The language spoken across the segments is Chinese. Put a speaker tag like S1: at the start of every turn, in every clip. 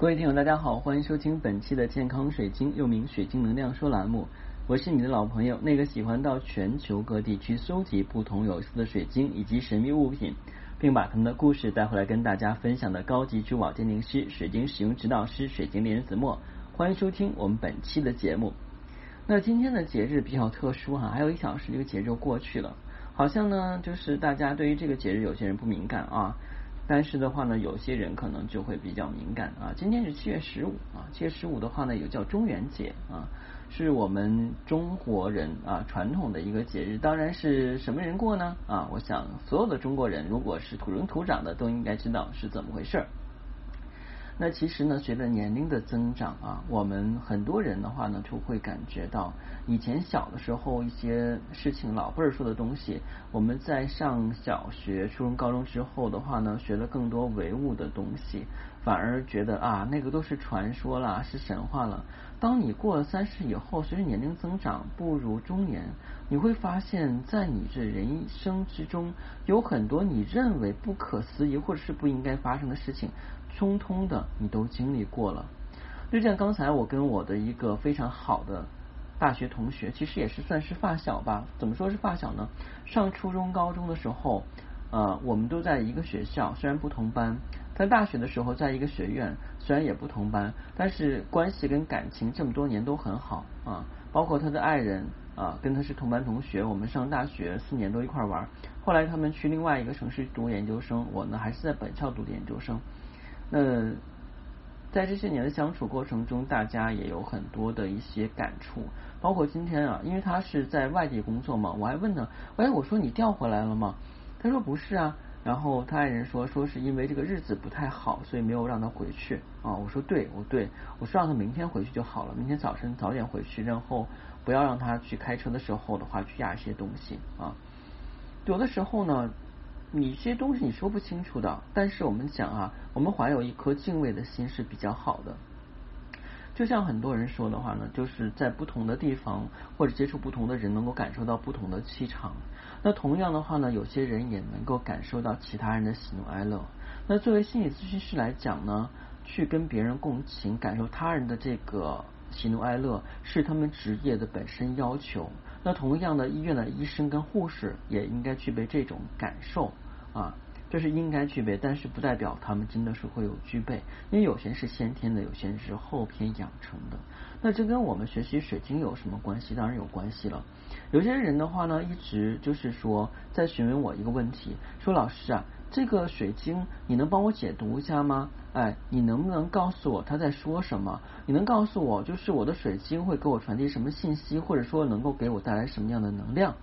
S1: 各位听友，大家好，欢迎收听本期的健康水晶，又名水晶能量说栏目。我是你的老朋友，那个喜欢到全球各地去搜集不同有意思的水晶以及神秘物品，并把他们的故事带回来跟大家分享的高级珠宝鉴定师、水晶使用指导师、水晶猎人子墨。欢迎收听我们本期的节目。那今天的节日比较特殊哈，还有一小时这个节日就过去了，好像呢就是大家对于这个节日有些人不敏感啊。但是的话呢，有些人可能就会比较敏感啊。今天是七月十五啊，七月十五的话呢，有叫中元节啊，是我们中国人啊传统的一个节日。当然是什么人过呢？啊，我想所有的中国人，如果是土生土长的，都应该知道是怎么回事。那其实呢，随着年龄的增长啊，我们很多人的话呢，就会感觉到以前小的时候一些事情，老辈儿说的东西，我们在上小学、初中、高中之后的话呢，学了更多唯物的东西，反而觉得啊，那个都是传说啦，是神话了。当你过了三十以后，随着年龄增长，步入中年，你会发现在你这人生之中，有很多你认为不可思议或者是不应该发生的事情。通通的你都经历过了，就像刚才我跟我的一个非常好的大学同学，其实也是算是发小吧。怎么说是发小呢？上初中、高中的时候，呃，我们都在一个学校，虽然不同班；在大学的时候，在一个学院，虽然也不同班，但是关系跟感情这么多年都很好啊。包括他的爱人啊，跟他是同班同学，我们上大学四年都一块玩。后来他们去另外一个城市读研究生，我呢还是在本校读的研究生。那在这些年的相处过程中，大家也有很多的一些感触，包括今天啊，因为他是在外地工作嘛，我还问他，哎，我说你调回来了吗？他说不是啊，然后他爱人说，说是因为这个日子不太好，所以没有让他回去啊。我说对，我对，我说让他明天回去就好了，明天早晨早点回去，然后不要让他去开车的时候的话去压一些东西啊。有的时候呢。你这些东西你说不清楚的，但是我们讲啊，我们怀有一颗敬畏的心是比较好的。就像很多人说的话呢，就是在不同的地方或者接触不同的人，能够感受到不同的气场。那同样的话呢，有些人也能够感受到其他人的喜怒哀乐。那作为心理咨询师来讲呢，去跟别人共情，感受他人的这个喜怒哀乐，是他们职业的本身要求。那同样的，医院的医生跟护士也应该具备这种感受啊，这是应该具备，但是不代表他们真的是会有具备，因为有些人是先天的，有些人是后天养成的。那这跟我们学习水晶有什么关系？当然有关系了。有些人的话呢，一直就是说在询问我一个问题，说老师啊。这个水晶，你能帮我解读一下吗？哎，你能不能告诉我他在说什么？你能告诉我，就是我的水晶会给我传递什么信息，或者说能够给我带来什么样的能量？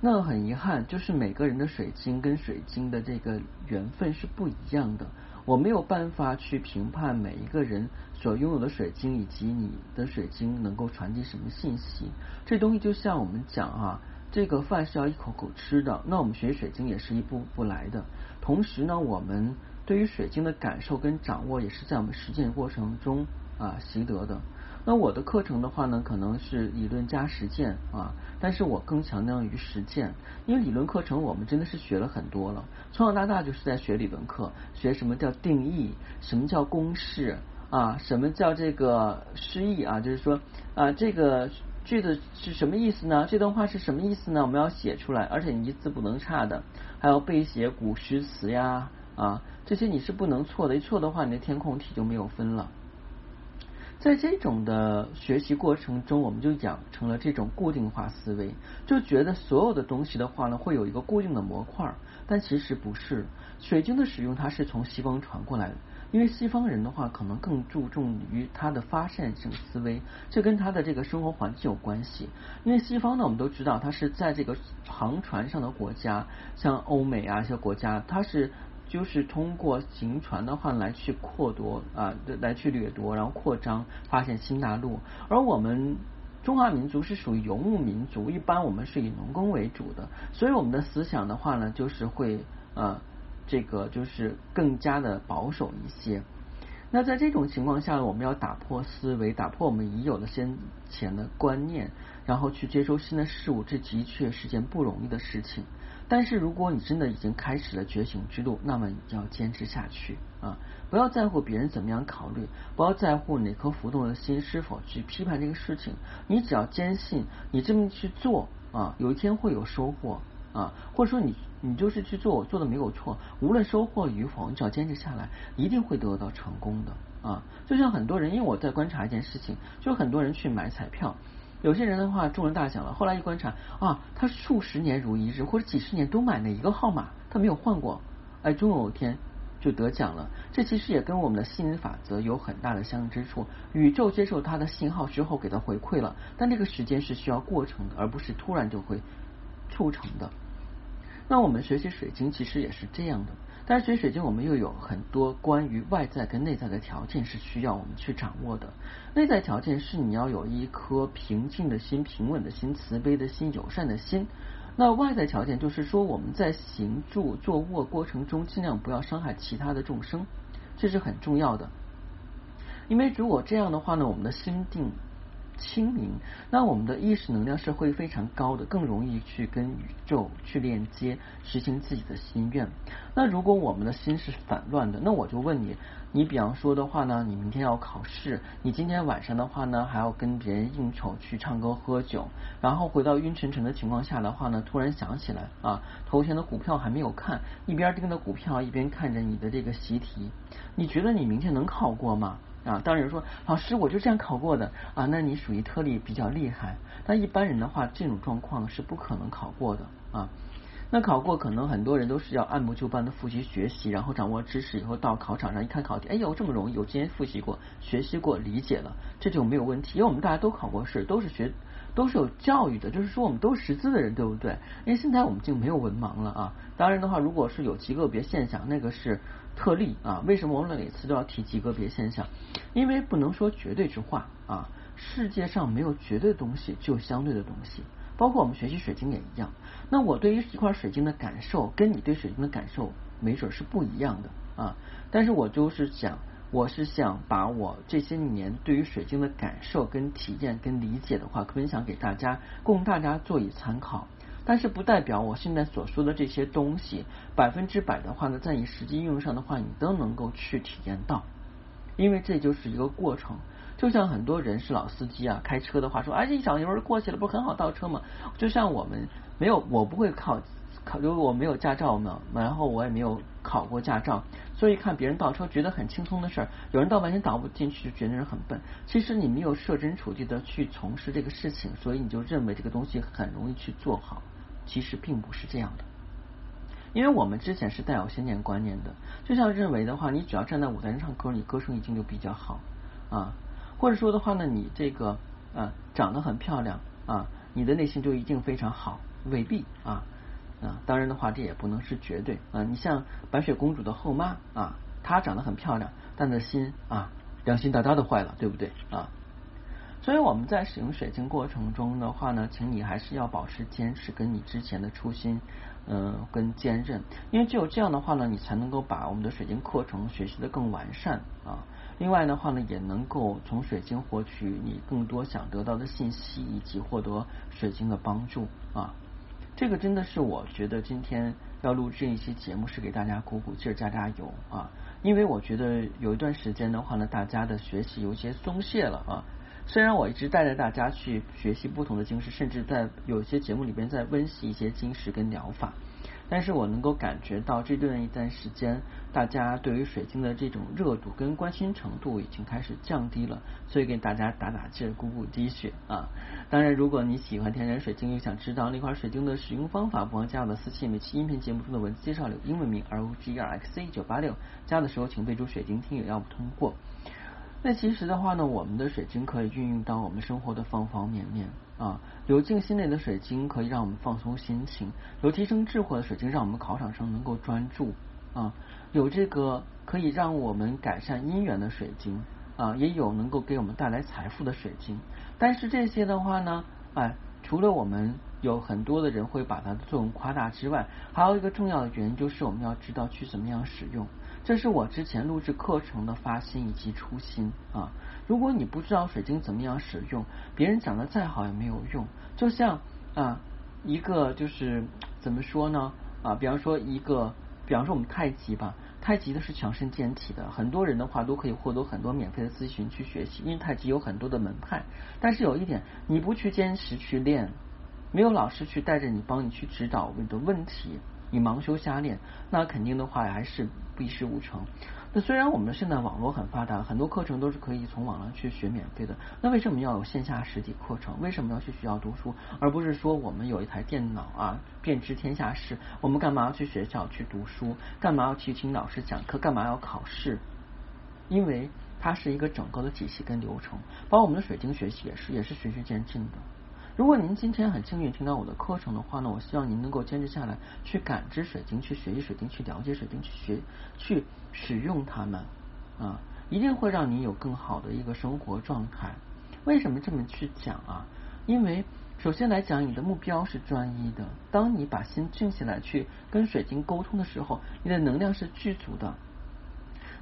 S1: 那很遗憾，就是每个人的水晶跟水晶的这个缘分是不一样的，我没有办法去评判每一个人所拥有的水晶以及你的水晶能够传递什么信息。这东西就像我们讲啊。这个饭是要一口口吃的，那我们学水晶也是一步步来的。同时呢，我们对于水晶的感受跟掌握，也是在我们实践过程中啊习得的。那我的课程的话呢，可能是理论加实践啊，但是我更强调于实践，因为理论课程我们真的是学了很多了，从小到大就是在学理论课，学什么叫定义，什么叫公式啊，什么叫这个诗意啊，就是说啊这个。句子是什么意思呢？这段话是什么意思呢？我们要写出来，而且你一字不能差的，还要背写古诗词呀啊，这些你是不能错的，一错的话，你的填空题就没有分了。在这种的学习过程中，我们就养成了这种固定化思维，就觉得所有的东西的话呢，会有一个固定的模块，但其实不是。水晶的使用，它是从西方传过来的。因为西方人的话，可能更注重于他的发散性思维，这跟他的这个生活环境有关系。因为西方呢，我们都知道，它是在这个航船上的国家，像欧美啊一些国家，它是就是通过行船的话来去扩夺啊，来去掠夺，然后扩张，发现新大陆。而我们中华民族是属于游牧民族，一般我们是以农耕为主的，所以我们的思想的话呢，就是会呃。这个就是更加的保守一些。那在这种情况下，我们要打破思维，打破我们已有的先前的观念，然后去接收新的事物，这的确是件不容易的事情。但是如果你真的已经开始了觉醒之路，那么你要坚持下去啊！不要在乎别人怎么样考虑，不要在乎哪颗浮动的心是否去批判这个事情。你只要坚信，你这么去做啊，有一天会有收获啊，或者说你你就是去做，做的没有错，无论收获与否，你只要坚持下来，一定会得到成功的啊！就像很多人，因为我在观察一件事情，就很多人去买彩票。有些人的话中了大奖了，后来一观察啊，他数十年如一日，或者几十年都买那一个号码，他没有换过，哎，终有一天就得奖了。这其实也跟我们的吸引法则有很大的相似之处。宇宙接受他的信号之后给他回馈了，但这个时间是需要过程的，而不是突然就会促成的。那我们学习水晶其实也是这样的。但是学水晶，我们又有很多关于外在跟内在的条件是需要我们去掌握的。内在条件是你要有一颗平静的心、平稳的心、慈悲的心、友善的心。那外在条件就是说，我们在行住坐卧过程中，尽量不要伤害其他的众生，这是很重要的。因为如果这样的话呢，我们的心定。清明，那我们的意识能量是会非常高的，更容易去跟宇宙去链接，实行自己的心愿。那如果我们的心是反乱的，那我就问你，你比方说的话呢，你明天要考试，你今天晚上的话呢，还要跟别人应酬去唱歌喝酒，然后回到晕沉沉的情况下的话呢，突然想起来啊，头前的股票还没有看，一边盯着股票，一边看着你的这个习题，你觉得你明天能考过吗？啊，当然说老师，我就这样考过的啊，那你属于特例比较厉害。但一般人的话，这种状况是不可能考过的啊。那考过，可能很多人都是要按部就班的复习学习，然后掌握知识以后到考场上一看考题，哎呦这么容易，我之前复习过、学习过、理解了，这就没有问题。因为我们大家都考过试，都是学，都是有教育的，就是说我们都识字的人，对不对？因为现在我们就没有文盲了啊。当然的话，如果是有极个别现象，那个是。特例啊，为什么我们每次都要提及个别现象？因为不能说绝对之话啊。世界上没有绝对的东西，只有相对的东西。包括我们学习水晶也一样。那我对于一块水晶的感受，跟你对水晶的感受，没准是不一样的啊。但是我就是想，我是想把我这些年对于水晶的感受、跟体验、跟理解的话，分享给大家，供大家做以参考。但是不代表我现在所说的这些东西百分之百的话呢，在你实际应用上的话，你都能够去体验到，因为这就是一个过程。就像很多人是老司机啊，开车的话说，哎，一脚油过去了，不是很好倒车吗？就像我们没有，我不会考考，如果我没有驾照嘛，然后我也没有考过驾照，所以看别人倒车觉得很轻松的事儿，有人倒半天倒不进去，就觉得人很笨。其实你没有设身处地的去从事这个事情，所以你就认为这个东西很容易去做好。其实并不是这样的，因为我们之前是带有先见观念的，就像认为的话，你只要站在舞台上唱歌，你歌声一定就比较好啊，或者说的话呢，你这个啊长得很漂亮啊，你的内心就一定非常好，未必啊啊，当然的话，这也不能是绝对啊。你像白雪公主的后妈啊，她长得很漂亮，但的心啊良心大大的坏了，对不对啊？所以我们在使用水晶过程中的话呢，请你还是要保持坚持，跟你之前的初心，嗯，跟坚韧，因为只有这样的话呢，你才能够把我们的水晶课程学习的更完善啊。另外的话呢，也能够从水晶获取你更多想得到的信息，以及获得水晶的帮助啊。这个真的是我觉得今天要录这一期节目，是给大家鼓鼓劲儿、加加油啊。因为我觉得有一段时间的话呢，大家的学习有些松懈了啊。虽然我一直带着大家去学习不同的晶石，甚至在有些节目里边在温习一些晶石跟疗法，但是我能够感觉到这段一段时间，大家对于水晶的这种热度跟关心程度已经开始降低了，所以给大家打打气，鼓鼓滴血啊！当然，如果你喜欢天然水晶，又想知道那块水晶的使用方法，不妨加我的私信，每期音频节目中的文字介绍里有英文名 R O G E R X C 九八六，加的时候请备注水晶听友要不通过。那其实的话呢，我们的水晶可以运用到我们生活的方方面面啊。有静心内的水晶可以让我们放松心情，有提升智慧的水晶让我们考场上能够专注啊。有这个可以让我们改善姻缘的水晶啊，也有能够给我们带来财富的水晶。但是这些的话呢，哎，除了我们有很多的人会把它的作用夸大之外，还有一个重要的原因就是我们要知道去怎么样使用。这是我之前录制课程的发心以及初心啊！如果你不知道水晶怎么样使用，别人讲的再好也没有用。就像啊，一个就是怎么说呢？啊，比方说一个，比方说我们太极吧，太极的是强身健体的，很多人的话都可以获得很多免费的咨询去学习，因为太极有很多的门派。但是有一点，你不去坚持去练，没有老师去带着你，帮你去指导你的问题。你盲修瞎练，那肯定的话还是一事无成。那虽然我们现在网络很发达，很多课程都是可以从网上去学免费的，那为什么要有线下实体课程？为什么要去学校读书，而不是说我们有一台电脑啊，便知天下事？我们干嘛要去学校去读书？干嘛要去听老师讲课？干嘛要考试？因为它是一个整个的体系跟流程，包括我们的水晶学习也是，也是循序渐进的。如果您今天很幸运听到我的课程的话呢，我希望您能够坚持下来，去感知水晶，去学习水晶，去了解水晶，去学，去使用它们啊，一定会让你有更好的一个生活状态。为什么这么去讲啊？因为首先来讲，你的目标是专一的。当你把心静下来去跟水晶沟通的时候，你的能量是具足的。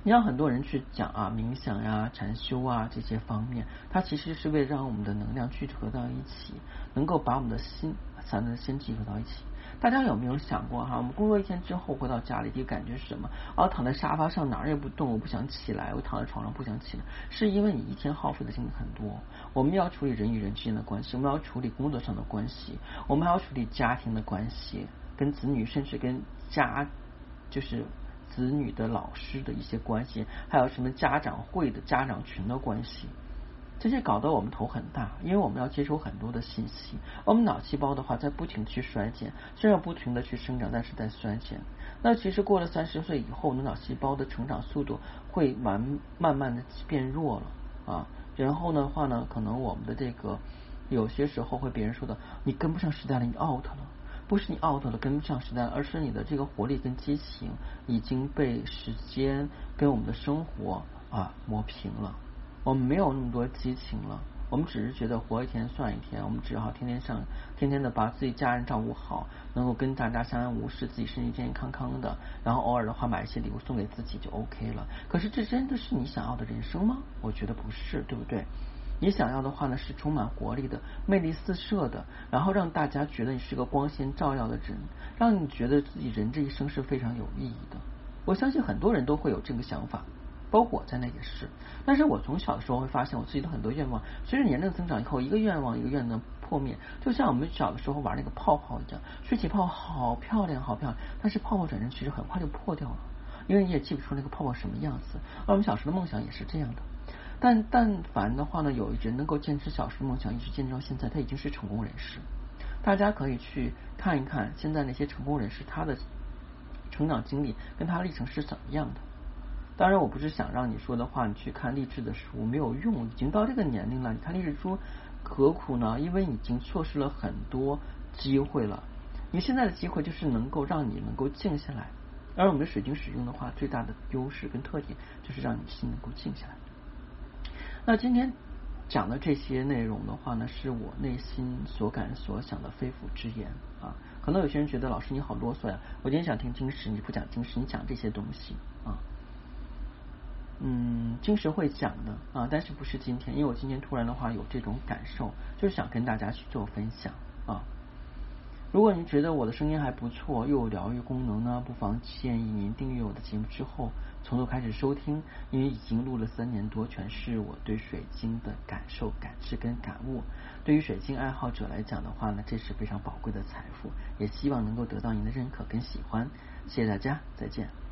S1: 你让很多人去讲啊，冥想呀、禅修啊这些方面，它其实是为了让我们的能量聚合到一起，能够把我们的心、咱们的心集合到一起。大家有没有想过哈？我们工作一天之后回到家里，第一感觉是什么？啊，躺在沙发上哪儿也不动，我不想起来，我躺在床上不想起来，是因为你一天耗费的精力很多。我们要处理人与人之间的关系，我们要处理工作上的关系，我们还要处理家庭的关系，跟子女，甚至跟家，就是。子女的老师的一些关系，还有什么家长会的家长群的关系，这些搞得我们头很大，因为我们要接收很多的信息。我们脑细胞的话在不停的去衰减，虽然不停的去生长，但是在衰减。那其实过了三十岁以后，我们脑细胞的成长速度会慢慢慢的变弱了啊。然后的话呢，可能我们的这个有些时候会别人说的，你跟不上时代了，你 out 了。不是你 out 了跟不上时代，而是你的这个活力跟激情已经被时间跟我们的生活啊磨平了。我们没有那么多激情了，我们只是觉得活一天算一天，我们只好天天上，天天的把自己家人照顾好，能够跟大家相安无事，自己身体健健康康的，然后偶尔的话买一些礼物送给自己就 OK 了。可是这真的是你想要的人生吗？我觉得不是，对不对？你想要的话呢，是充满活力的、魅力四射的，然后让大家觉得你是个光鲜照耀的人，让你觉得自己人这一生是非常有意义的。我相信很多人都会有这个想法，包括我在内也是。但是我从小的时候会发现，我自己的很多愿望，随着年龄增长以后，一个愿望一个愿望破灭，就像我们小的时候玩那个泡泡一样，吹起泡好漂亮，好漂亮，但是泡泡转身其实很快就破掉了，因为你也记不出那个泡泡什么样子。而我们小时候的梦想也是这样的。但但凡的话呢，有人能够坚持小时梦想，一直坚持到现在，他已经是成功人士。大家可以去看一看现在那些成功人士他的成长经历跟他历程是怎么样的。当然，我不是想让你说的话，你去看励志的书没有用，已经到这个年龄了，你看励志书何苦呢？因为已经错失了很多机会了。你现在的机会就是能够让你能够静下来，而我们的水晶使用的话，最大的优势跟特点就是让你心能够静下来。那今天讲的这些内容的话呢，是我内心所感所想的肺腑之言啊。可能有些人觉得老师你好啰嗦呀，我今天想听经石，你不讲经石，你讲这些东西啊。嗯，经石会讲的啊，但是不是今天，因为我今天突然的话有这种感受，就是想跟大家去做分享啊。如果您觉得我的声音还不错，又有疗愈功能呢，不妨建议您订阅我的节目之后。从头开始收听，因为已经录了三年多，全是我对水晶的感受、感知跟感悟。对于水晶爱好者来讲的话呢，这是非常宝贵的财富，也希望能够得到您的认可跟喜欢。谢谢大家，再见。